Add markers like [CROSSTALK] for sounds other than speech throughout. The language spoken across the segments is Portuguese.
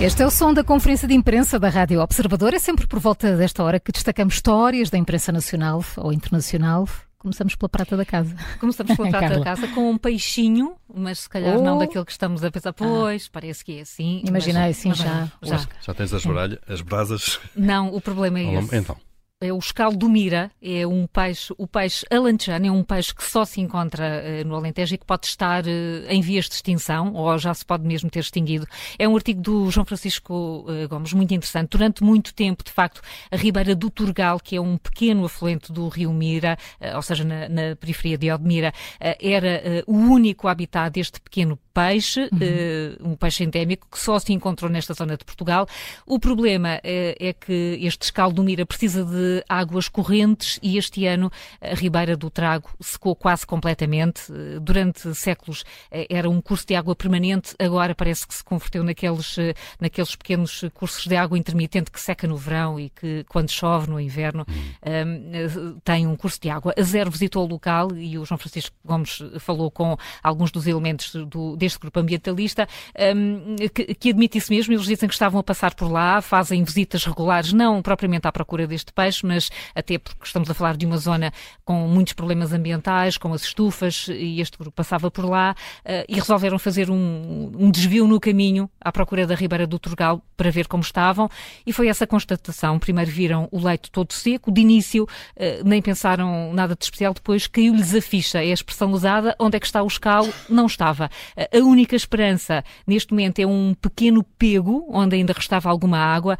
Este é o som da conferência de imprensa da Rádio Observador. É sempre por volta desta hora que destacamos histórias da imprensa nacional ou internacional. Começamos pela prata da casa. Começamos pela [LAUGHS] prata da casa com um peixinho, mas se calhar oh. não daquele que estamos a pensar, ah. pois, ah. parece que é assim. Imaginei, sim, já, já. Já tens as, bralha, as brasas? Não, o problema é esse. Então é o escalo do mira, é um peixe, o peixe alentejano é um peixe que só se encontra uh, no Alentejo e que pode estar uh, em vias de extinção, ou já se pode mesmo ter extinguido. É um artigo do João Francisco uh, Gomes muito interessante. Durante muito tempo, de facto, a Ribeira do Turgal, que é um pequeno afluente do rio Mira, ou seja, na, na periferia de Odmira, era o único habitat deste pequeno peixe, uhum. um peixe endémico, que só se encontrou nesta zona de Portugal. O problema é que este escalo do Mira precisa de águas correntes e este ano a Ribeira do Trago secou quase completamente. Durante séculos eh, era um curso de água permanente, agora parece que se converteu naqueles, eh, naqueles pequenos cursos de água intermitente que seca no verão e que quando chove no inverno ehm, tem um curso de água. A Zero visitou o local e o João Francisco Gomes falou com alguns dos elementos do, deste grupo ambientalista um, ehm, que, que admite isso mesmo. Eles dizem que estavam a passar por lá, fazem visitas regulares, não propriamente à procura deste peixe, mas até porque estamos a falar de uma zona com muitos problemas ambientais, com as estufas, e este grupo passava por lá, uh, e resolveram fazer um, um, desvio no caminho à procura da Ribeira do Turgal para ver como estavam, e foi essa constatação. Primeiro viram o leito todo seco, de início uh, nem pensaram nada de especial, depois caiu-lhes a ficha, é a expressão usada, onde é que está o escalo? Não estava. Uh, a única esperança neste momento é um pequeno pego, onde ainda restava alguma água,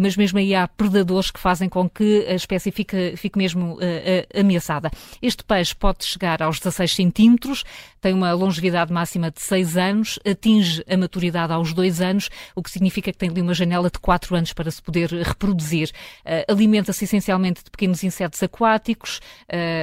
mas mesmo aí há predadores que fazem com que a espécie fique, fique mesmo uh, uh, ameaçada. Este peixe pode chegar aos 16 centímetros, tem uma longevidade máxima de 6 anos, atinge a maturidade aos 2 anos, o que significa que tem ali uma janela de 4 anos para se poder reproduzir. Uh, Alimenta-se essencialmente de pequenos insetos aquáticos,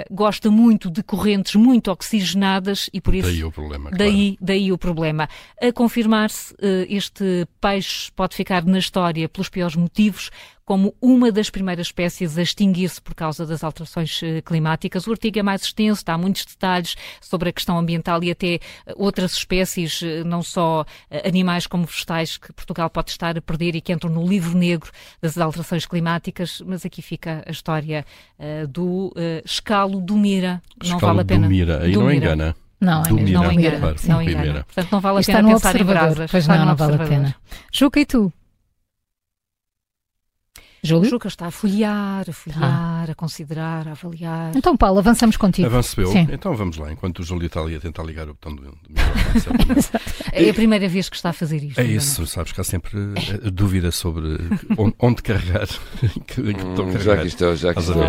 gosta muito de correntes muito oxigenadas e por isso. Daí o problema. Daí, claro. daí o problema. A confirmar-se, este peixe pode ficar na história pelos piores motivos como uma das primeiras espécies a extinguir-se por causa das alterações eh, climáticas. O artigo é mais extenso, dá muitos detalhes sobre a questão ambiental e até eh, outras espécies, eh, não só animais como vegetais, que Portugal pode estar a perder e que entram no livro negro das alterações climáticas, mas aqui fica a história uh, do uh, escalo do Mira. Escalo não vale a pena. Do Mira, aí do não Mira. engana. Não, do não Mira. engana. Claro, não engana. Portanto, não vale a pena pensar em brasas. Pois não, não vale a pena. Juca, e tu? Júlio? Juca está a folhear, a folhear, ah. A considerar, a avaliar. Então, Paulo, avançamos contigo. Avanço eu? Sim. Então vamos lá, enquanto o Júlio está ali a tentar ligar o botão do, do microfone. [LAUGHS] é a primeira vez que está a fazer isto. É isso, sabes que há sempre uh, dúvida sobre onde, onde carregar. [LAUGHS] que, hum, já que estou, já que estou.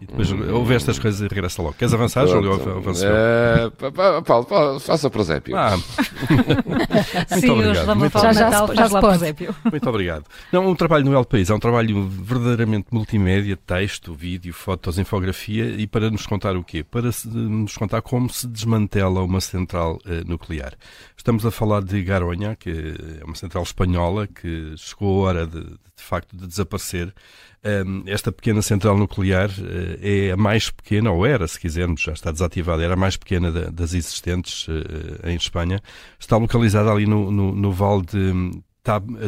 E depois ouve estas coisas e regressa logo. Queres avançar, Júlio? Avanço uh, Paulo, Paulo, faça o prosépio. Ah. [LAUGHS] Sim, hoje vamos falar já, já, já, já prosépio. Muito obrigado. Não, um trabalho no El País é um trabalho verdadeiramente multimédia, texto, vídeo, fotos, infografia e para nos contar o quê? Para nos contar como se desmantela uma central uh, nuclear. Estamos a falar de Garonha, que é uma central espanhola que chegou a hora de, de facto de desaparecer. Esta pequena central nuclear uh, é a mais pequena, ou era, se quisermos, já está desativada, era a mais pequena da, das existentes uh, em Espanha. Está localizada ali no, no, no vale de,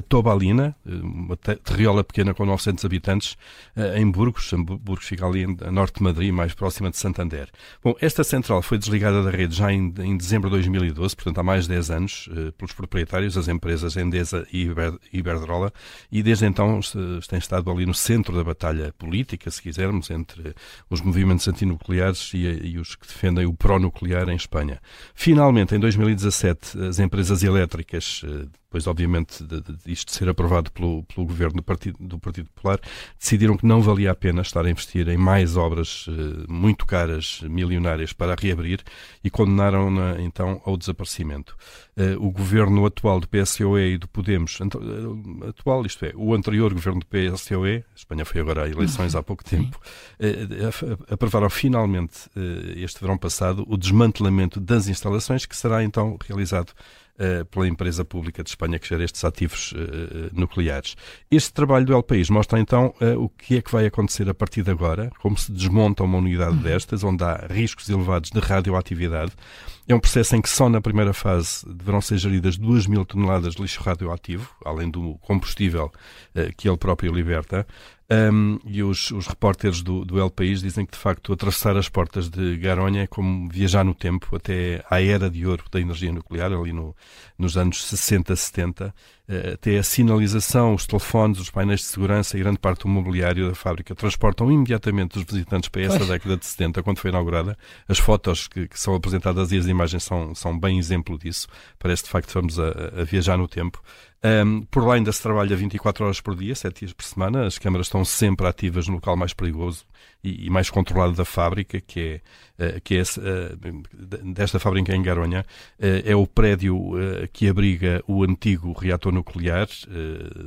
Tobalina, uma terriola pequena com 900 habitantes, eh, em Burgos. Burgos fica ali a norte de Madrid, mais próxima de Santander. Bom, esta central foi desligada da rede já em, em dezembro de 2012, portanto há mais de 10 anos, eh, pelos proprietários, as empresas Endesa e Iberdrola, e desde então tem estado ali no centro da batalha política, se quisermos, entre os movimentos antinucleares e, e os que defendem o pró-nuclear em Espanha. Finalmente, em 2017, as empresas elétricas eh, depois, obviamente, de, de, isto ser aprovado pelo, pelo governo do Partido, do Partido Popular, decidiram que não valia a pena estar a investir em mais obras uh, muito caras, milionárias, para reabrir e condenaram-na então ao desaparecimento. Uh, o governo atual do PSOE e do Podemos, uh, atual, isto é, o anterior governo do PSOE, a Espanha foi agora a eleições há pouco tempo, aprovaram finalmente este verão passado o desmantelamento das instalações que será então realizado pela empresa pública de Espanha que gera estes ativos nucleares. Este trabalho do El País mostra então o que é que vai acontecer a partir de agora, como se desmonta uma unidade uhum. destas, onde há riscos elevados de radioatividade. É um processo em que só na primeira fase deverão ser geridas 2 mil toneladas de lixo radioativo, além do combustível que ele próprio liberta. Um, e os, os repórteres do, do El País dizem que, de facto, atravessar as portas de Garonha é como viajar no tempo até à era de ouro da energia nuclear, ali no, nos anos 60, 70. Até a sinalização, os telefones, os painéis de segurança e grande parte do mobiliário da fábrica transportam imediatamente os visitantes para essa década de 70, quando foi inaugurada. As fotos que, que, são apresentadas e as imagens são, são bem exemplo disso. Parece, de facto, que vamos a, a viajar no tempo. Um, por lá ainda se trabalha 24 horas por dia, 7 dias por semana. As câmaras estão sempre ativas no local mais perigoso e, mais controlado da fábrica, que é, uh, que é uh, desta fábrica em Garonha. Uh, é o prédio que abriga o antigo reator nuclear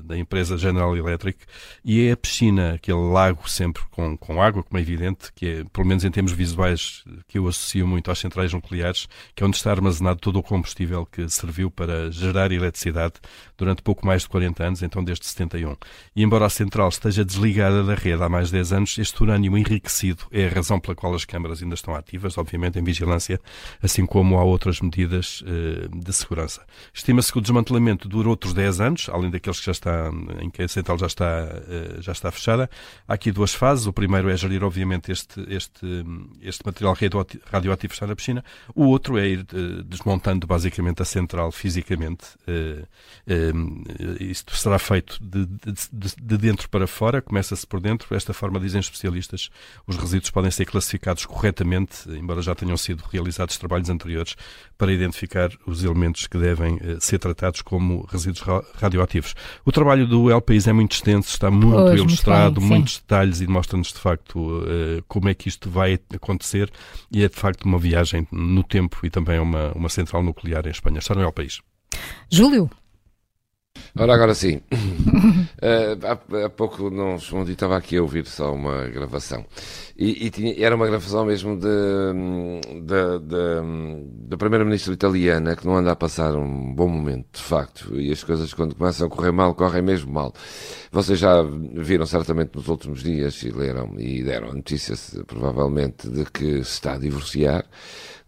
da empresa General Electric e é a piscina, aquele lago sempre com, com água, como é evidente, que é, pelo menos em termos visuais, que eu associo muito às centrais nucleares, que é onde está armazenado todo o combustível que serviu para gerar eletricidade durante pouco mais de 40 anos, então desde 71. E embora a central esteja desligada da rede há mais de 10 anos, este urânio enriquecido é a razão pela qual as câmaras ainda estão ativas, obviamente em vigilância, assim como há outras medidas uh, de segurança. Estima-se que o desmantelamento dura outros 10 anos, além daqueles que já está, em que a central já está, uh, já está fechada. Há aqui duas fases. O primeiro é gerir, obviamente, este, este, este material radioativo está na piscina. O outro é ir uh, desmontando basicamente a central fisicamente isto será feito de, de, de dentro para fora, começa-se por dentro. Desta forma, dizem especialistas, os resíduos podem ser classificados corretamente, embora já tenham sido realizados trabalhos anteriores, para identificar os elementos que devem uh, ser tratados como resíduos ra radioativos. O trabalho do El País é muito extenso, está muito pois, ilustrado, muito bem, muitos detalhes e mostra-nos de facto uh, como é que isto vai acontecer e é de facto uma viagem no tempo e também uma, uma central nuclear em Espanha. Está no El País. Júlio, Ora, agora sim. uh, [LAUGHS] há, há, pouco não respondi, estava aqui a ouvir só uma gravação. E, e tinha, era uma gravação mesmo da Primeira-Ministra italiana que não anda a passar um bom momento, de facto. E as coisas, quando começam a correr mal, correm mesmo mal. Vocês já viram certamente nos últimos dias e leram e deram notícias, provavelmente, de que se está a divorciar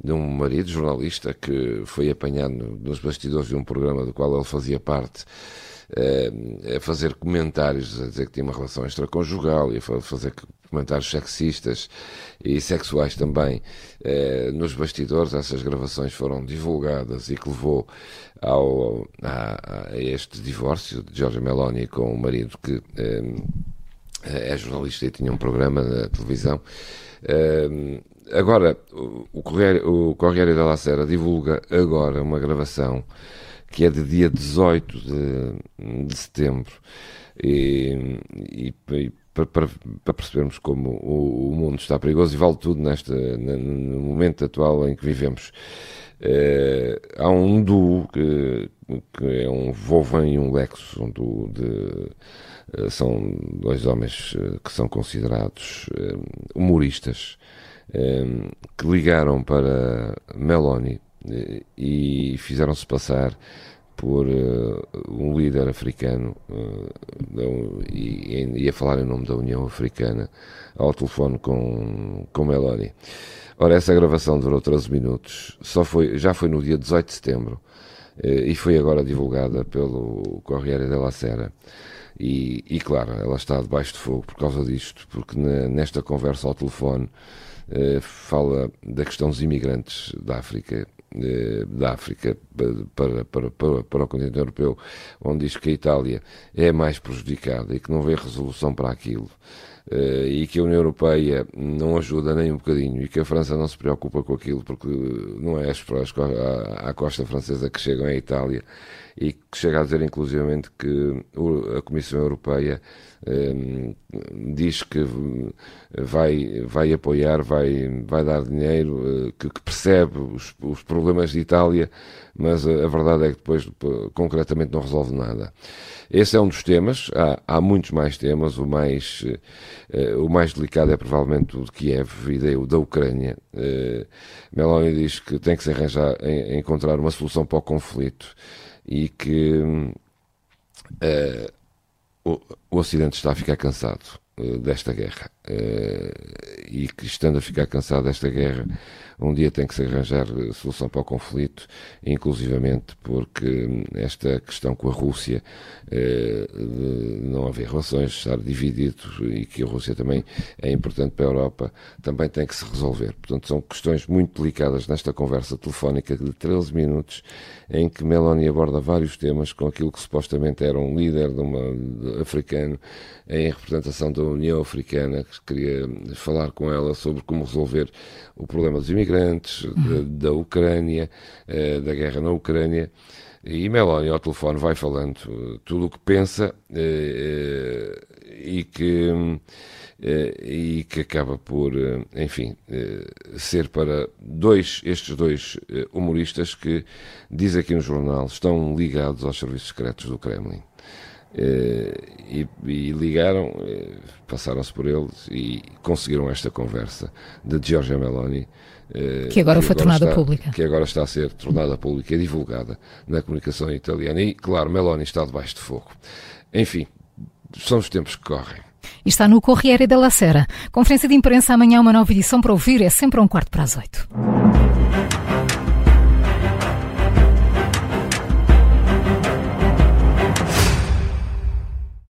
de um marido jornalista que foi apanhado nos bastidores de um programa do qual ele fazia parte a fazer comentários, a dizer que tinha uma relação extraconjugal e a fazer comentários sexistas e sexuais também eh, nos bastidores. Essas gravações foram divulgadas e que levou ao, a, a este divórcio de Giorgia Meloni com o marido que eh, é jornalista e tinha um programa na televisão. Agora, o Correio, o Correio da Sera divulga agora uma gravação que é de dia 18 de, de setembro e, e, e para, para, para, percebermos como o, o, mundo está perigoso e vale tudo nesta, no momento atual em que vivemos. É, há um duo que, que, é um Vovan e um Lexus, um duo de, eh, são dois homens eh, que são considerados humoristas Ehm, que ligaram para Meloni e fizeram-se passar por uh, um líder africano uh, e, e a falar em nome da União Africana ao telefone com, com Meloni. Ora, essa gravação durou 13 minutos, só foi, já foi no dia 18 de setembro uh, e foi agora divulgada pelo Corriere della Sera. E, e, claro, ela está debaixo de fogo por causa disto, porque na, nesta conversa ao telefone eh, fala da questão dos imigrantes da África eh, da África para, para, para, para o continente europeu, onde diz que a Itália é mais prejudicada e que não vê resolução para aquilo. Uh, e que a União Europeia não ajuda nem um bocadinho e que a França não se preocupa com aquilo porque não é as à costa francesa que chegam à Itália e que chega a dizer inclusivamente que a Comissão Europeia um, diz que vai, vai apoiar, vai, vai dar dinheiro, uh, que, que, percebe os, os problemas de Itália, mas a, a verdade é que depois concretamente não resolve nada. Esse é um dos temas, há, há muitos mais temas, o mais o mais delicado é provavelmente o de Kiev e o da Ucrânia. Meloni diz que tem que se arranjar, encontrar uma solução para o conflito e que o, o Ocidente está a ficar cansado desta guerra e que estando a ficar cansado desta guerra um dia tem que se arranjar solução para o conflito, inclusivamente porque esta questão com a Rússia, eh, de não haver relações, estar dividido e que a Rússia também é importante para a Europa, também tem que se resolver. Portanto, são questões muito delicadas nesta conversa telefónica de 13 minutos, em que Meloni aborda vários temas com aquilo que supostamente era um líder de uma, de, africano em representação da União Africana, queria falar com ela sobre como resolver o problema dos imigrantes, uhum. da, da, Ucrânia, uh, da guerra na Ucrânia. E Meloni ao telefone vai falando uh, tudo o que pensa uh, e que e que acaba por, enfim, ser para dois, estes dois humoristas que, diz aqui no jornal, estão ligados aos serviços secretos do Kremlin. E, e, ligaram, passaram-se por eles e conseguiram esta conversa de Giorgia Meloni eh, que agora que foi agora tornada está, pública. Que agora está a ser tornada pública e divulgada na comunicação italiana. E, claro, Meloni está debaixo de fogo. Enfim, são os tempos que correm. E está no Corriere della Sera. Conferência de imprensa amanhã, uma nova edição para ouvir, é sempre a um quarto para as oito.